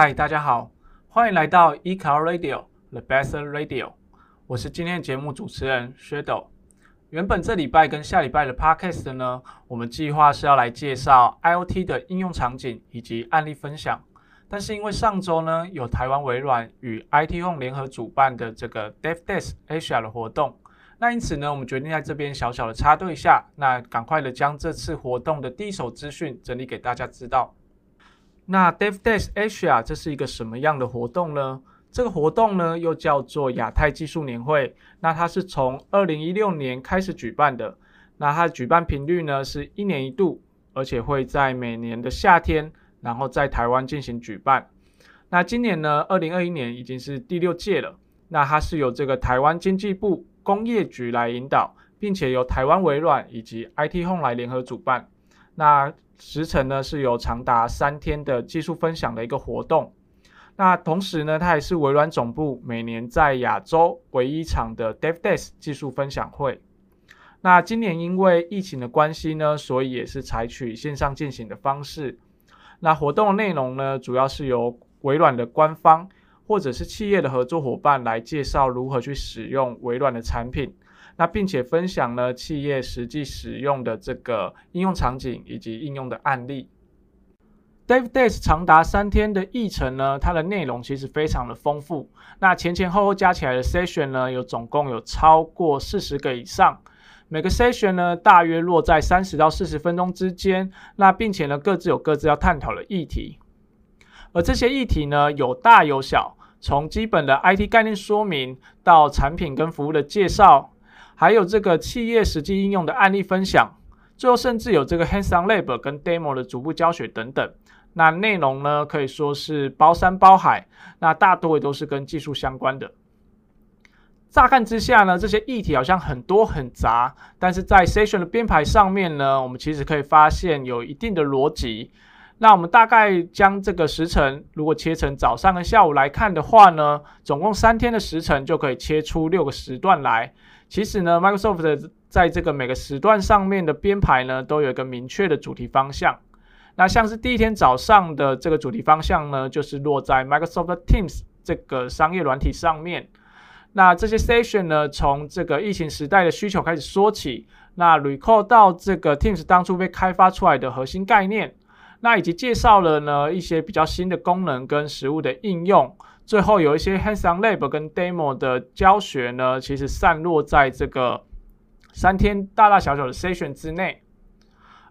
嗨，大家好，欢迎来到 eCloud Radio The Best Radio。我是今天的节目主持人 Shadow。原本这礼拜跟下礼拜的 Podcast 呢，我们计划是要来介绍 IoT 的应用场景以及案例分享。但是因为上周呢，有台湾微软与 IT Home 联合主办的这个 DevDesk Asia 的活动，那因此呢，我们决定在这边小小的插队一下，那赶快的将这次活动的第一手资讯整理给大家知道。那 DevDesk Asia 这是一个什么样的活动呢？这个活动呢又叫做亚太技术年会。那它是从二零一六年开始举办的。那它的举办频率呢是一年一度，而且会在每年的夏天，然后在台湾进行举办。那今年呢，二零二一年已经是第六届了。那它是由这个台湾经济部工业局来引导，并且由台湾微软以及 IT Home 来联合主办。那时程呢是有长达三天的技术分享的一个活动，那同时呢，它也是微软总部每年在亚洲唯一一场的 DevDesk 技术分享会。那今年因为疫情的关系呢，所以也是采取线上进行的方式。那活动内容呢，主要是由微软的官方或者是企业的合作伙伴来介绍如何去使用微软的产品。那并且分享了企业实际使用的这个应用场景以及应用的案例。Dave Days 长达三天的议程呢，它的内容其实非常的丰富。那前前后后加起来的 session 呢，有总共有超过四十个以上。每个 session 呢，大约落在三十到四十分钟之间。那并且呢，各自有各自要探讨的议题。而这些议题呢，有大有小，从基本的 IT 概念说明到产品跟服务的介绍。还有这个企业实际应用的案例分享，最后甚至有这个 hands-on lab 跟 demo 的逐步教学等等。那内容呢，可以说是包山包海，那大多也都是跟技术相关的。乍看之下呢，这些议题好像很多很杂，但是在 session 的编排上面呢，我们其实可以发现有一定的逻辑。那我们大概将这个时程如果切成早上跟下午来看的话呢，总共三天的时程就可以切出六个时段来。其实呢，Microsoft 在这个每个时段上面的编排呢，都有一个明确的主题方向。那像是第一天早上的这个主题方向呢，就是落在 Microsoft Teams 这个商业软体上面。那这些 session 呢，从这个疫情时代的需求开始说起，那 recall 到这个 Teams 当初被开发出来的核心概念，那以及介绍了呢一些比较新的功能跟实务的应用。最后有一些 hands-on lab 跟 demo 的教学呢，其实散落在这个三天大大小小的 session 之内。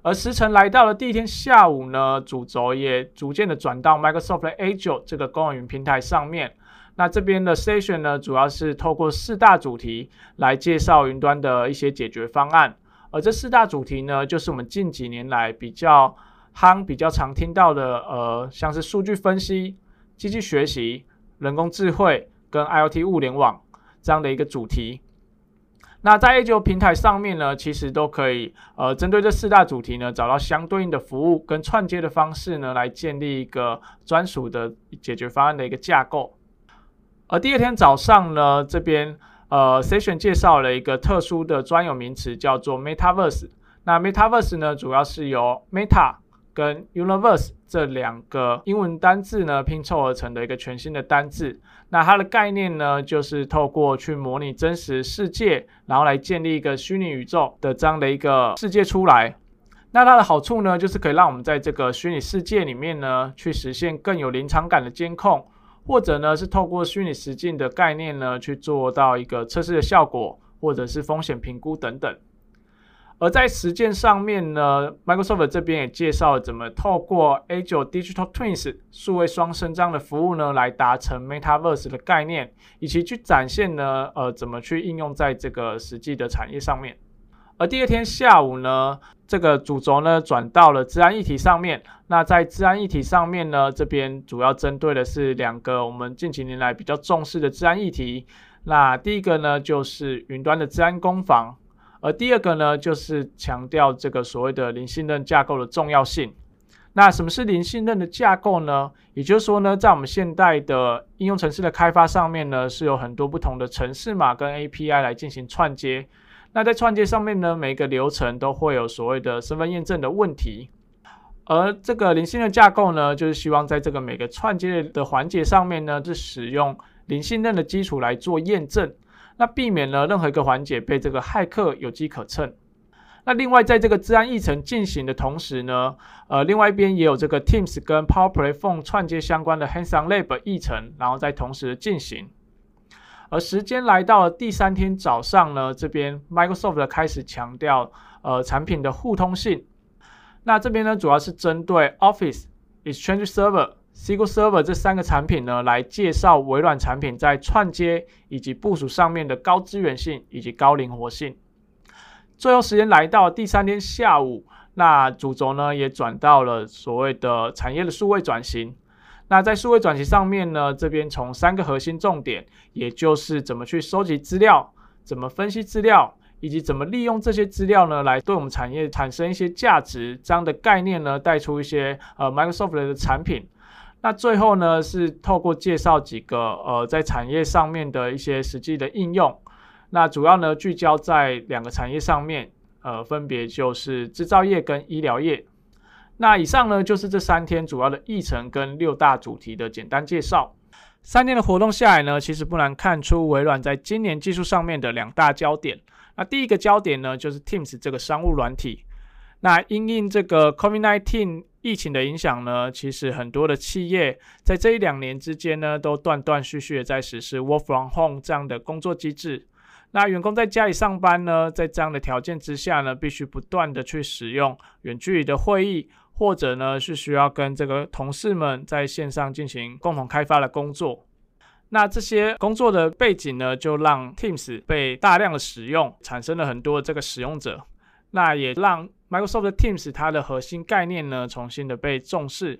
而时辰来到了第一天下午呢，主轴也逐渐的转到 Microsoft 的 Azure 这个公有云平台上面。那这边的 session 呢，主要是透过四大主题来介绍云端的一些解决方案。而这四大主题呢，就是我们近几年来比较夯、比较常听到的，呃，像是数据分析、机器学习。人工智慧跟 IoT 物联网这样的一个主题，那在 Azure 平台上面呢，其实都可以呃针对这四大主题呢，找到相对应的服务跟串接的方式呢，来建立一个专属的解决方案的一个架构。而第二天早上呢，这边呃 Session 介绍了一个特殊的专有名词，叫做 Metaverse。那 Metaverse 呢，主要是由 Meta 跟 Universe 这两个英文单字呢拼凑而成的一个全新的单字。那它的概念呢，就是透过去模拟真实世界，然后来建立一个虚拟宇宙的这样的一个世界出来。那它的好处呢，就是可以让我们在这个虚拟世界里面呢，去实现更有临场感的监控，或者呢是透过虚拟实境的概念呢，去做到一个测试的效果，或者是风险评估等等。而在实践上面呢，Microsoft 这边也介绍了怎么透过 Azure Digital Twins 数位双声张的服务呢，来达成 Metaverse 的概念，以及去展现呢，呃，怎么去应用在这个实际的产业上面。而第二天下午呢，这个主轴呢转到了治安议题上面。那在治安议题上面呢，这边主要针对的是两个我们近几年来比较重视的治安议题。那第一个呢，就是云端的治安攻防。而第二个呢，就是强调这个所谓的零信任架构的重要性。那什么是零信任的架构呢？也就是说呢，在我们现代的应用程式的开发上面呢，是有很多不同的程式码跟 API 来进行串接。那在串接上面呢，每一个流程都会有所谓的身份验证的问题。而这个零信任架构呢，就是希望在这个每个串接的环节上面呢，是使用零信任的基础来做验证，那避免了任何一个环节被这个骇客有机可乘。那另外，在这个治安议程进行的同时呢，呃，另外一边也有这个 Teams 跟 Power Platform 串接相关的 Hands-on Lab 议程，然后在同时进行。而时间来到了第三天早上呢，这边 Microsoft 开始强调呃产品的互通性。那这边呢，主要是针对 Office、Exchange Server、SQL Server 这三个产品呢，来介绍微软产品在串接以及部署上面的高资源性以及高灵活性。最后时间来到第三天下午，那主轴呢也转到了所谓的产业的数位转型。那在数位转型上面呢，这边从三个核心重点，也就是怎么去收集资料、怎么分析资料，以及怎么利用这些资料呢，来对我们产业产生一些价值，这样的概念呢，带出一些呃 Microsoft 的产品。那最后呢，是透过介绍几个呃在产业上面的一些实际的应用。那主要呢聚焦在两个产业上面，呃，分别就是制造业跟医疗业。那以上呢，就是这三天主要的议程跟六大主题的简单介绍。三天的活动下来呢，其实不难看出微软在今年技术上面的两大焦点。那第一个焦点呢，就是 Teams 这个商务软体。那因应这个 COVID-19 疫情的影响呢，其实很多的企业在这一两年之间呢，都断断续续的在实施 Work from Home 这样的工作机制。那员工在家里上班呢，在这样的条件之下呢，必须不断的去使用远距离的会议。或者呢，是需要跟这个同事们在线上进行共同开发的工作。那这些工作的背景呢，就让 Teams 被大量的使用，产生了很多这个使用者。那也让 Microsoft Teams 它的核心概念呢，重新的被重视。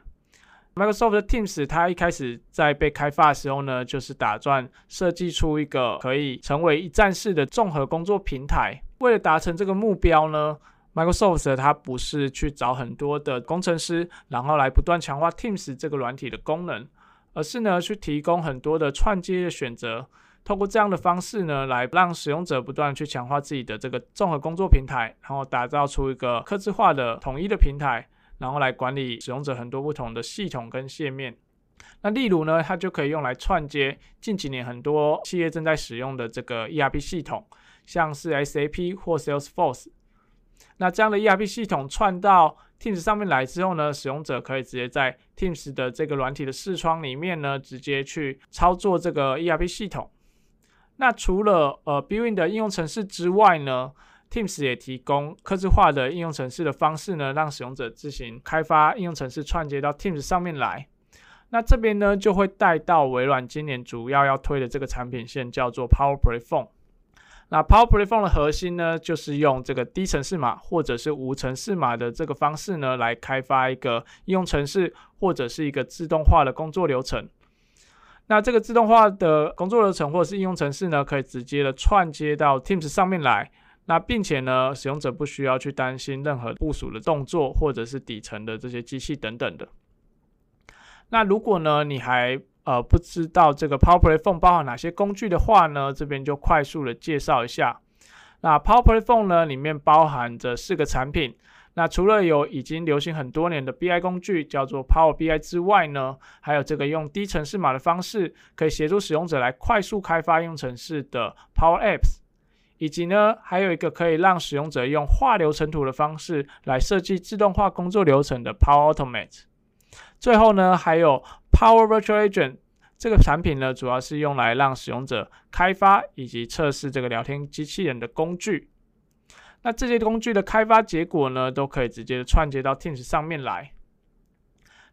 Microsoft Teams 它一开始在被开发的时候呢，就是打算设计出一个可以成为一站式的综合工作平台。为了达成这个目标呢，Microsoft 它不是去找很多的工程师，然后来不断强化 Teams 这个软体的功能，而是呢去提供很多的串接的选择，透过这样的方式呢，来让使用者不断去强化自己的这个综合工作平台，然后打造出一个客制化的统一的平台，然后来管理使用者很多不同的系统跟界面。那例如呢，它就可以用来串接近几年很多企业正在使用的这个 ERP 系统，像是 SAP 或 Salesforce。那这样的 ERP 系统串到 Teams 上面来之后呢，使用者可以直接在 Teams 的这个软体的视窗里面呢，直接去操作这个 ERP 系统。那除了呃 Built-in 的应用程式之外呢，Teams 也提供客制化的应用程式的方式呢，让使用者自行开发应用程式串接到 Teams 上面来。那这边呢，就会带到微软今年主要要推的这个产品线，叫做 Power Platform。那 Power Platform 的核心呢，就是用这个低程式码或者是无程式码的这个方式呢，来开发一个应用程式或者是一个自动化的工作流程。那这个自动化的工作流程或者是应用程式呢，可以直接的串接到 Teams 上面来。那并且呢，使用者不需要去担心任何部署的动作或者是底层的这些机器等等的。那如果呢，你还呃，不知道这个 Power Platform 包含哪些工具的话呢，这边就快速的介绍一下。那 Power Platform 呢，里面包含着四个产品。那除了有已经流行很多年的 BI 工具叫做 Power BI 之外呢，还有这个用低程式码的方式，可以协助使用者来快速开发用程式的 Power Apps，以及呢，还有一个可以让使用者用画流程图的方式来设计自动化工作流程的 Power Automate。最后呢，还有 Power Virtual Agent 这个产品呢，主要是用来让使用者开发以及测试这个聊天机器人的工具。那这些工具的开发结果呢，都可以直接串接到 Teams 上面来。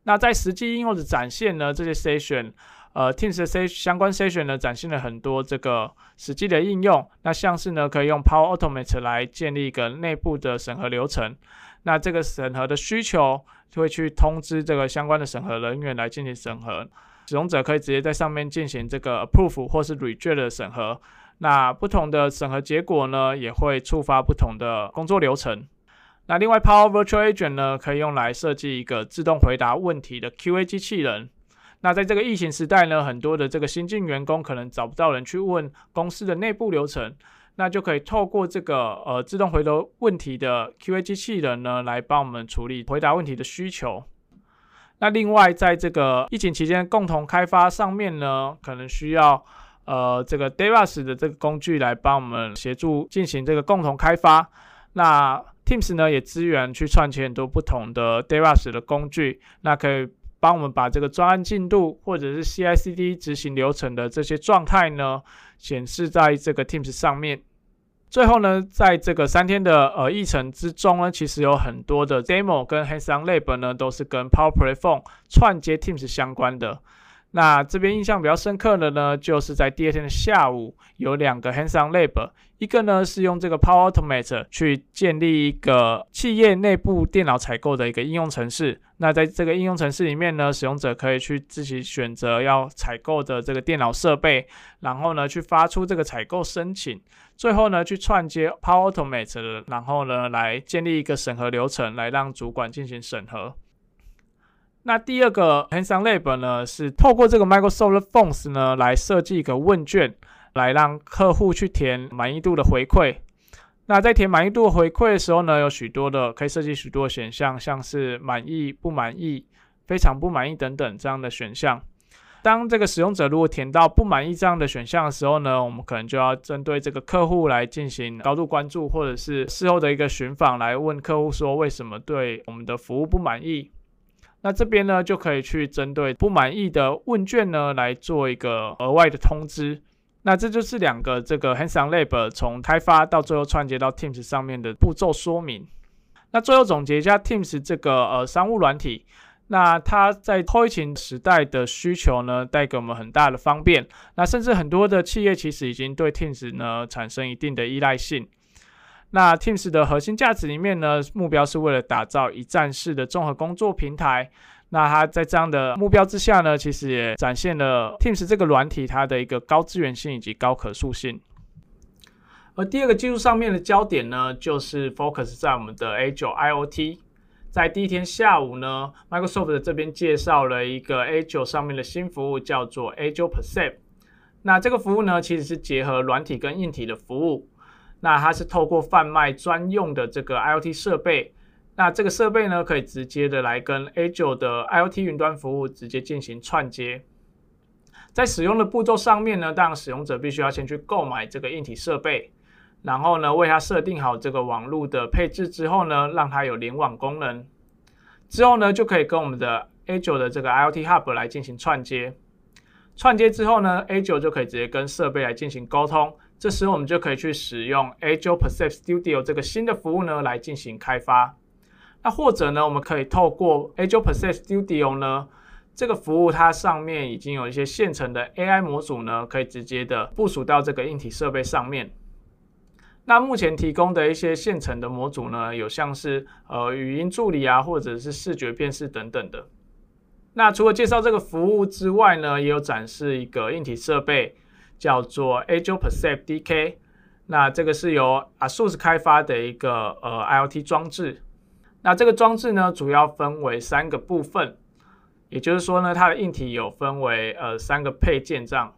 那在实际应用的展现呢，这些 Session，呃，Teams 的 s 相关 Session 呢，展现了很多这个实际的应用。那像是呢，可以用 Power Automate 来建立一个内部的审核流程。那这个审核的需求就会去通知这个相关的审核人员来进行审核，使用者可以直接在上面进行这个 approve 或是 reject 的审核。那不同的审核结果呢，也会触发不同的工作流程。那另外，Power Virtual Agent 呢，可以用来设计一个自动回答问题的 QA 机器人。那在这个疫情时代呢，很多的这个新进员工可能找不到人去问公司的内部流程。那就可以透过这个呃自动回答问题的 QA 机器人呢，来帮我们处理回答问题的需求。那另外，在这个疫情期间共同开发上面呢，可能需要呃这个 Devas 的这个工具来帮我们协助进行这个共同开发。那 Teams 呢也支援去串接很多不同的 Devas 的工具，那可以帮我们把这个专案进度或者是 CI/CD 执行流程的这些状态呢显示在这个 Teams 上面。最后呢，在这个三天的呃议程之中呢，其实有很多的 demo 跟 hands-on lab 呢，都是跟 Power Platform 串接 Teams 相关的。那这边印象比较深刻的呢，就是在第二天的下午有两个 hands-on lab，一个呢是用这个 Power Automate 去建立一个企业内部电脑采购的一个应用程式。那在这个应用程式里面呢，使用者可以去自己选择要采购的这个电脑设备，然后呢去发出这个采购申请，最后呢去串接 Power Automate，然后呢来建立一个审核流程，来让主管进行审核。那第二个 Hands-on Lab 呢，是透过这个 Microsoft Forms 呢来设计一个问卷，来让客户去填满意度的回馈。那在填满意度回馈的时候呢，有许多的可以设计许多选项，像是满意、不满意、非常不满意等等这样的选项。当这个使用者如果填到不满意这样的选项的时候呢，我们可能就要针对这个客户来进行高度关注，或者是事后的一个寻访，来问客户说为什么对我们的服务不满意。那这边呢，就可以去针对不满意的问卷呢，来做一个额外的通知。那这就是两个这个 Hands-on Lab 从开发到最后串接到 Teams 上面的步骤说明。那最后总结一下 Teams 这个呃商务软体，那它在后疫情时代的需求呢，带给我们很大的方便。那甚至很多的企业其实已经对 Teams 呢产生一定的依赖性。那 Teams 的核心价值里面呢，目标是为了打造一站式的综合工作平台。那它在这样的目标之下呢，其实也展现了 Teams 这个软体它的一个高资源性以及高可塑性。而第二个技术上面的焦点呢，就是 focus 在我们的 Azure IoT。在第一天下午呢，Microsoft 这边介绍了一个 Azure 上面的新服务，叫做 Azure Percept。那这个服务呢，其实是结合软体跟硬体的服务。那它是透过贩卖专用的这个 IoT 设备，那这个设备呢，可以直接的来跟 Azure 的 IoT 云端服务直接进行串接。在使用的步骤上面呢，当然使用者必须要先去购买这个硬体设备，然后呢，为它设定好这个网络的配置之后呢，让它有联网功能，之后呢，就可以跟我们的 Azure 的这个 IoT Hub 来进行串接。串接之后呢，A 九就可以直接跟设备来进行沟通。这时我们就可以去使用 Azure Percept Studio 这个新的服务呢，来进行开发。那或者呢，我们可以透过 Azure Percept Studio 呢，这个服务它上面已经有一些现成的 AI 模组呢，可以直接的部署到这个硬体设备上面。那目前提供的一些现成的模组呢，有像是呃语音助理啊，或者是视觉辨识等等的。那除了介绍这个服务之外呢，也有展示一个硬体设备。叫做 Azure Percept DK，那这个是由 ASUS 开发的一个呃 IoT 装置。那这个装置呢，主要分为三个部分，也就是说呢，它的硬体有分为呃三个配件这样。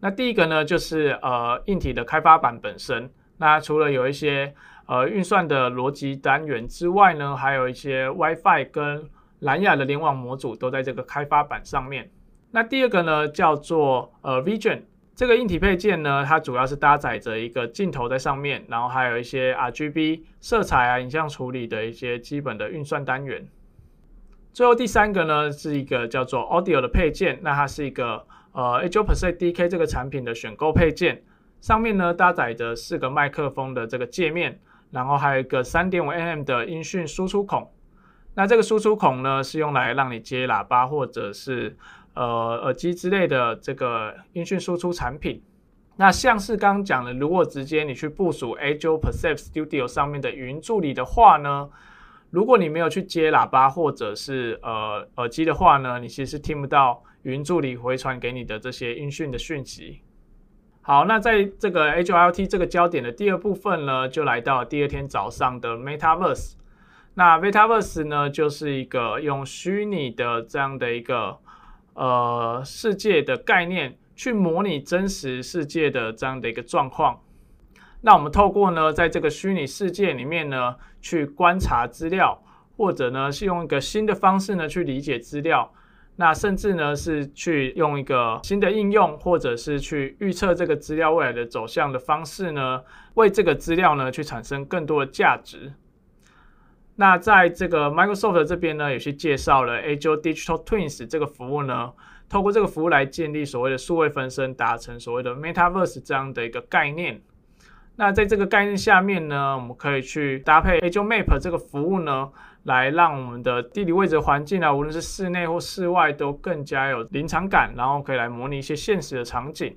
那第一个呢，就是呃硬体的开发板本身。那除了有一些呃运算的逻辑单元之外呢，还有一些 WiFi 跟蓝牙的联网模组都在这个开发板上面。那第二个呢，叫做呃 Vision。这个硬体配件呢，它主要是搭载着一个镜头在上面，然后还有一些 RGB 色彩啊、影像处理的一些基本的运算单元。最后第三个呢，是一个叫做 Audio 的配件，那它是一个呃 Azure Percept DK 这个产品的选购配件，上面呢搭载着四个麦克风的这个界面，然后还有一个三点五 mm 的音讯输出孔。那这个输出孔呢，是用来让你接喇叭或者是呃，耳机之类的这个音讯输出产品，那像是刚刚讲的，如果直接你去部署 Azure Percept Studio 上面的语音助理的话呢，如果你没有去接喇叭或者是呃耳机的话呢，你其实听不到语音助理回传给你的这些音讯的讯息。好，那在这个 Azure IoT 这个焦点的第二部分呢，就来到第二天早上的 Metaverse。那 Metaverse 呢，就是一个用虚拟的这样的一个。呃，世界的概念去模拟真实世界的这样的一个状况。那我们透过呢，在这个虚拟世界里面呢，去观察资料，或者呢是用一个新的方式呢去理解资料，那甚至呢是去用一个新的应用，或者是去预测这个资料未来的走向的方式呢，为这个资料呢去产生更多的价值。那在这个 Microsoft 这边呢，也去介绍了 Azure Digital Twins 这个服务呢，透过这个服务来建立所谓的数位分身，达成所谓的 Metaverse 这样的一个概念。那在这个概念下面呢，我们可以去搭配 Azure Map 这个服务呢，来让我们的地理位置环境啊，无论是室内或室外，都更加有临场感，然后可以来模拟一些现实的场景。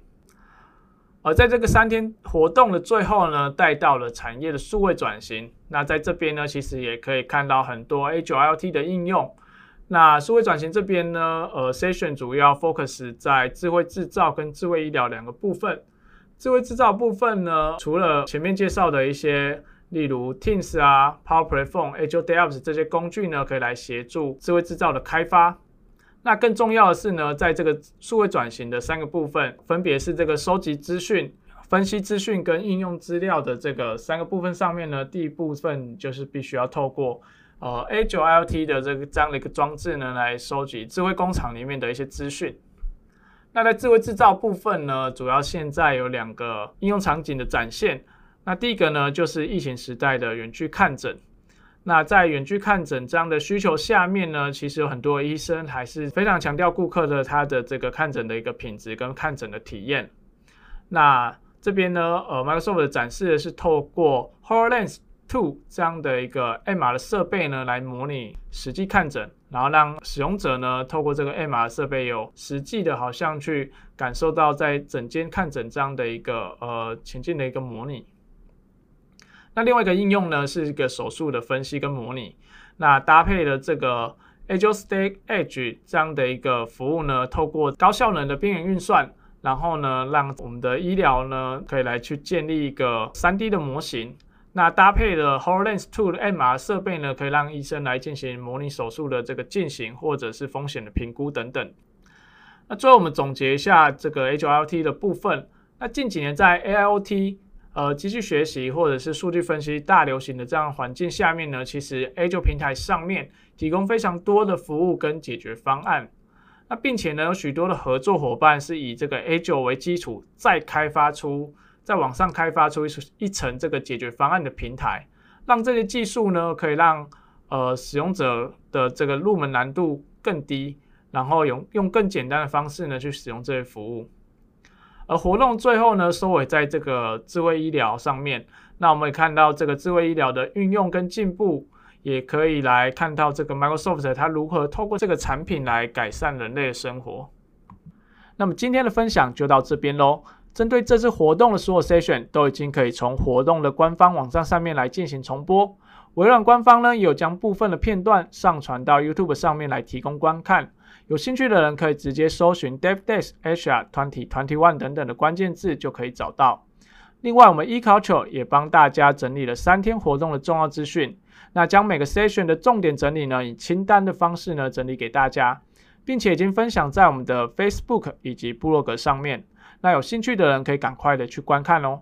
而在这个三天活动的最后呢，带到了产业的数位转型。那在这边呢，其实也可以看到很多 A9LT 的应用。那数位转型这边呢，呃，Session 主要 focus 在智慧制造跟智慧医疗两个部分。智慧制造部分呢，除了前面介绍的一些，例如 Teams 啊、Power Platform、Azure DevOps 这些工具呢，可以来协助智慧制造的开发。那更重要的是呢，在这个数位转型的三个部分，分别是这个收集资讯、分析资讯跟应用资料的这个三个部分上面呢，第一部分就是必须要透过呃 Azure IoT 的这个这样的一个装置呢，来收集智慧工厂里面的一些资讯。那在智慧制造部分呢，主要现在有两个应用场景的展现。那第一个呢，就是疫情时代的远距看诊。那在远距看诊这样的需求下面呢，其实有很多医生还是非常强调顾客的他的这个看诊的一个品质跟看诊的体验。那这边呢，呃，Microsoft 展示的是透过 HoloLens 2这样的一个 MR 的设备呢，来模拟实际看诊。然后让使用者呢，透过这个 MR 设备有实际的，好像去感受到在诊间看诊这样的一个呃情境的一个模拟。那另外一个应用呢，是一个手术的分析跟模拟。那搭配了这个 Azure Stack Edge 这样的一个服务呢，透过高效能的边缘运算，然后呢，让我们的医疗呢，可以来去建立一个 3D 的模型。那搭配了 HoloLens 2的 MR 设备呢，可以让医生来进行模拟手术的这个进行，或者是风险的评估等等。那最后我们总结一下这个 Azure IoT 的部分。那近几年在 AIoT 呃机器学习或者是数据分析大流行的这样环境下面呢，其实 Azure 平台上面提供非常多的服务跟解决方案。那并且呢，有许多的合作伙伴是以这个 Azure 为基础，再开发出。在网上开发出一一层这个解决方案的平台，让这些技术呢，可以让呃使用者的这个入门难度更低，然后用用更简单的方式呢去使用这些服务。而活动最后呢，收尾在这个智慧医疗上面，那我们也看到这个智慧医疗的运用跟进步，也可以来看到这个 Microsoft 它如何透过这个产品来改善人类的生活。那么今天的分享就到这边喽。针对这次活动的所有 session 都已经可以从活动的官方网站上面来进行重播。微软官方呢，有将部分的片段上传到 YouTube 上面来提供观看。有兴趣的人可以直接搜寻 DevDesk Asia 2021等等的关键字就可以找到。另外，我们 eCulture 也帮大家整理了三天活动的重要资讯，那将每个 session 的重点整理呢，以清单的方式呢整理给大家，并且已经分享在我们的 Facebook 以及部落格上面。那有兴趣的人可以赶快的去观看哦。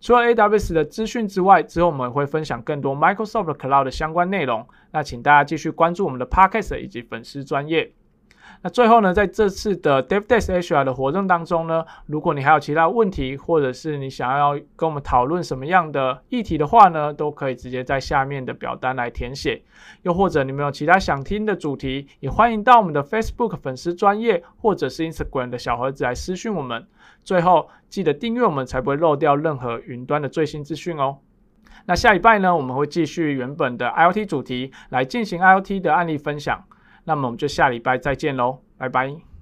除了 AWS 的资讯之外，之后我们会分享更多 Microsoft Cloud 的相关内容。那请大家继续关注我们的 Podcast 以及粉丝专业。那最后呢，在这次的 DevDesk Asia 的活动当中呢，如果你还有其他问题，或者是你想要跟我们讨论什么样的议题的话呢，都可以直接在下面的表单来填写。又或者你们有其他想听的主题，也欢迎到我们的 Facebook 粉丝专业或者是 Instagram 的小盒子来私讯我们。最后记得订阅我们，才不会漏掉任何云端的最新资讯哦。那下礼拜呢，我们会继续原本的 IoT 主题来进行 IoT 的案例分享。那么我们就下礼拜再见喽，拜拜。